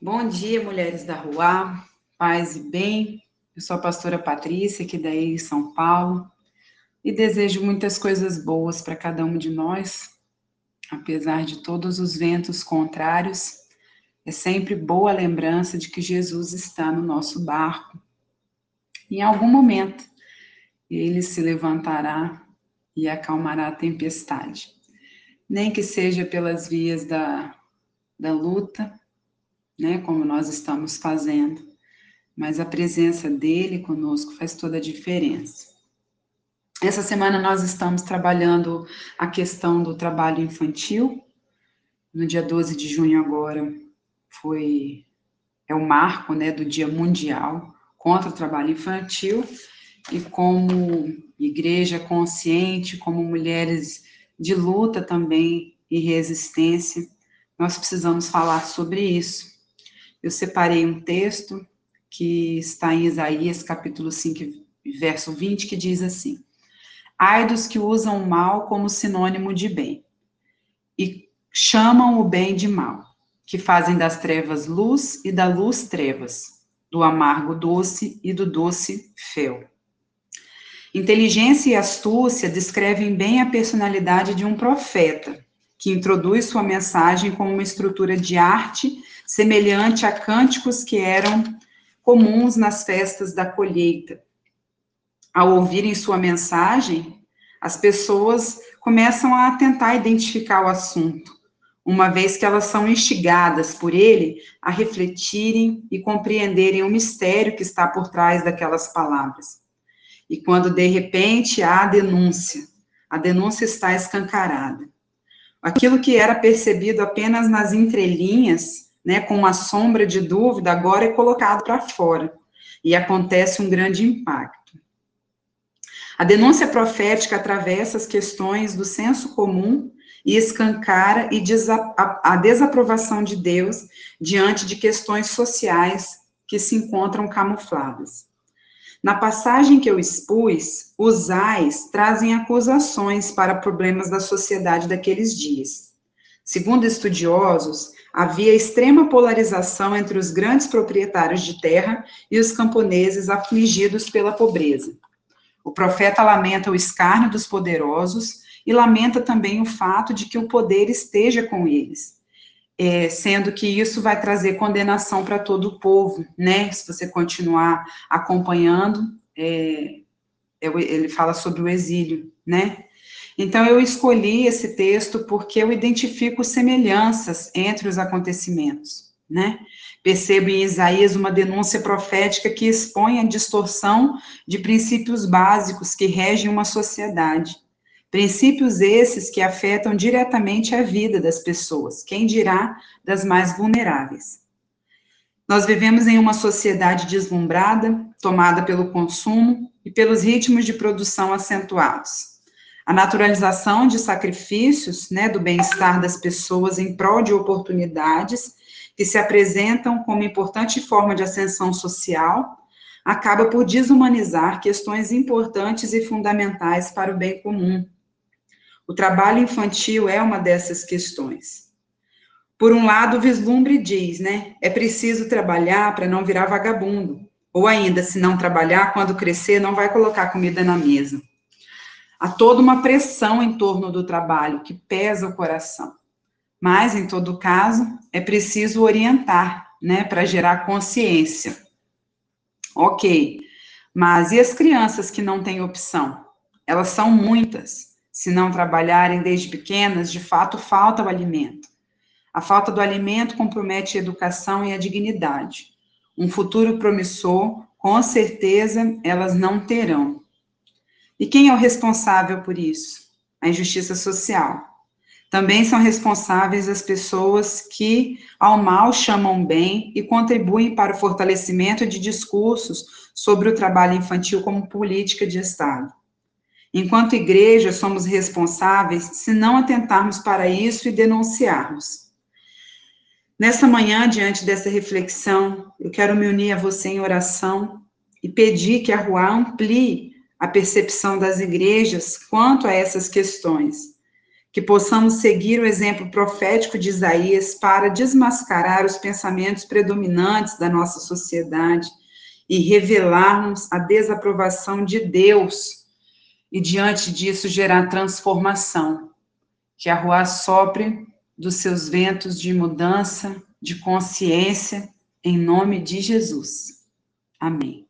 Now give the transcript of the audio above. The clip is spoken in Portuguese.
Bom dia, mulheres da rua, paz e bem. Eu sou a pastora Patrícia, aqui da em São Paulo, e desejo muitas coisas boas para cada um de nós, apesar de todos os ventos contrários. É sempre boa lembrança de que Jesus está no nosso barco. Em algum momento, ele se levantará e acalmará a tempestade. Nem que seja pelas vias da, da luta, né, como nós estamos fazendo, mas a presença dele conosco faz toda a diferença. Essa semana nós estamos trabalhando a questão do trabalho infantil. No dia 12 de junho agora foi é o marco, né, do Dia Mundial contra o trabalho infantil e como igreja consciente, como mulheres de luta também e resistência, nós precisamos falar sobre isso eu separei um texto que está em Isaías, capítulo 5, verso 20, que diz assim: Ai dos que usam o mal como sinônimo de bem, e chamam o bem de mal, que fazem das trevas luz e da luz trevas, do amargo doce e do doce fel. Inteligência e astúcia descrevem bem a personalidade de um profeta, que introduz sua mensagem com uma estrutura de arte semelhante a cânticos que eram comuns nas festas da colheita. Ao ouvirem sua mensagem, as pessoas começam a tentar identificar o assunto, uma vez que elas são instigadas por ele a refletirem e compreenderem o mistério que está por trás daquelas palavras. E quando de repente há a denúncia, a denúncia está escancarada. Aquilo que era percebido apenas nas entrelinhas né, com uma sombra de dúvida, agora é colocado para fora e acontece um grande impacto. A denúncia profética atravessa as questões do senso comum e escancara e a desaprovação de Deus diante de questões sociais que se encontram camufladas. Na passagem que eu expus, os ais trazem acusações para problemas da sociedade daqueles dias. Segundo estudiosos, havia extrema polarização entre os grandes proprietários de terra e os camponeses afligidos pela pobreza. O profeta lamenta o escárnio dos poderosos e lamenta também o fato de que o poder esteja com eles, é, sendo que isso vai trazer condenação para todo o povo, né? Se você continuar acompanhando, é, é ele fala sobre o exílio, né? Então, eu escolhi esse texto porque eu identifico semelhanças entre os acontecimentos, né? Percebo em Isaías uma denúncia profética que expõe a distorção de princípios básicos que regem uma sociedade. Princípios esses que afetam diretamente a vida das pessoas, quem dirá das mais vulneráveis. Nós vivemos em uma sociedade deslumbrada, tomada pelo consumo e pelos ritmos de produção acentuados a naturalização de sacrifícios, né, do bem-estar das pessoas em prol de oportunidades que se apresentam como importante forma de ascensão social, acaba por desumanizar questões importantes e fundamentais para o bem comum. O trabalho infantil é uma dessas questões. Por um lado, o vislumbre diz, né, é preciso trabalhar para não virar vagabundo, ou ainda, se não trabalhar, quando crescer, não vai colocar comida na mesa. Há toda uma pressão em torno do trabalho que pesa o coração. Mas, em todo caso, é preciso orientar, né, para gerar consciência. Ok, mas e as crianças que não têm opção? Elas são muitas. Se não trabalharem desde pequenas, de fato falta o alimento. A falta do alimento compromete a educação e a dignidade. Um futuro promissor, com certeza, elas não terão. E quem é o responsável por isso? A injustiça social. Também são responsáveis as pessoas que ao mal chamam bem e contribuem para o fortalecimento de discursos sobre o trabalho infantil como política de Estado. Enquanto igreja, somos responsáveis se não atentarmos para isso e denunciarmos. Nessa manhã, diante dessa reflexão, eu quero me unir a você em oração e pedir que a Rua amplie a percepção das igrejas quanto a essas questões, que possamos seguir o exemplo profético de Isaías para desmascarar os pensamentos predominantes da nossa sociedade e revelarmos a desaprovação de Deus e diante disso gerar transformação. Que a rua sopre dos seus ventos de mudança, de consciência, em nome de Jesus. Amém.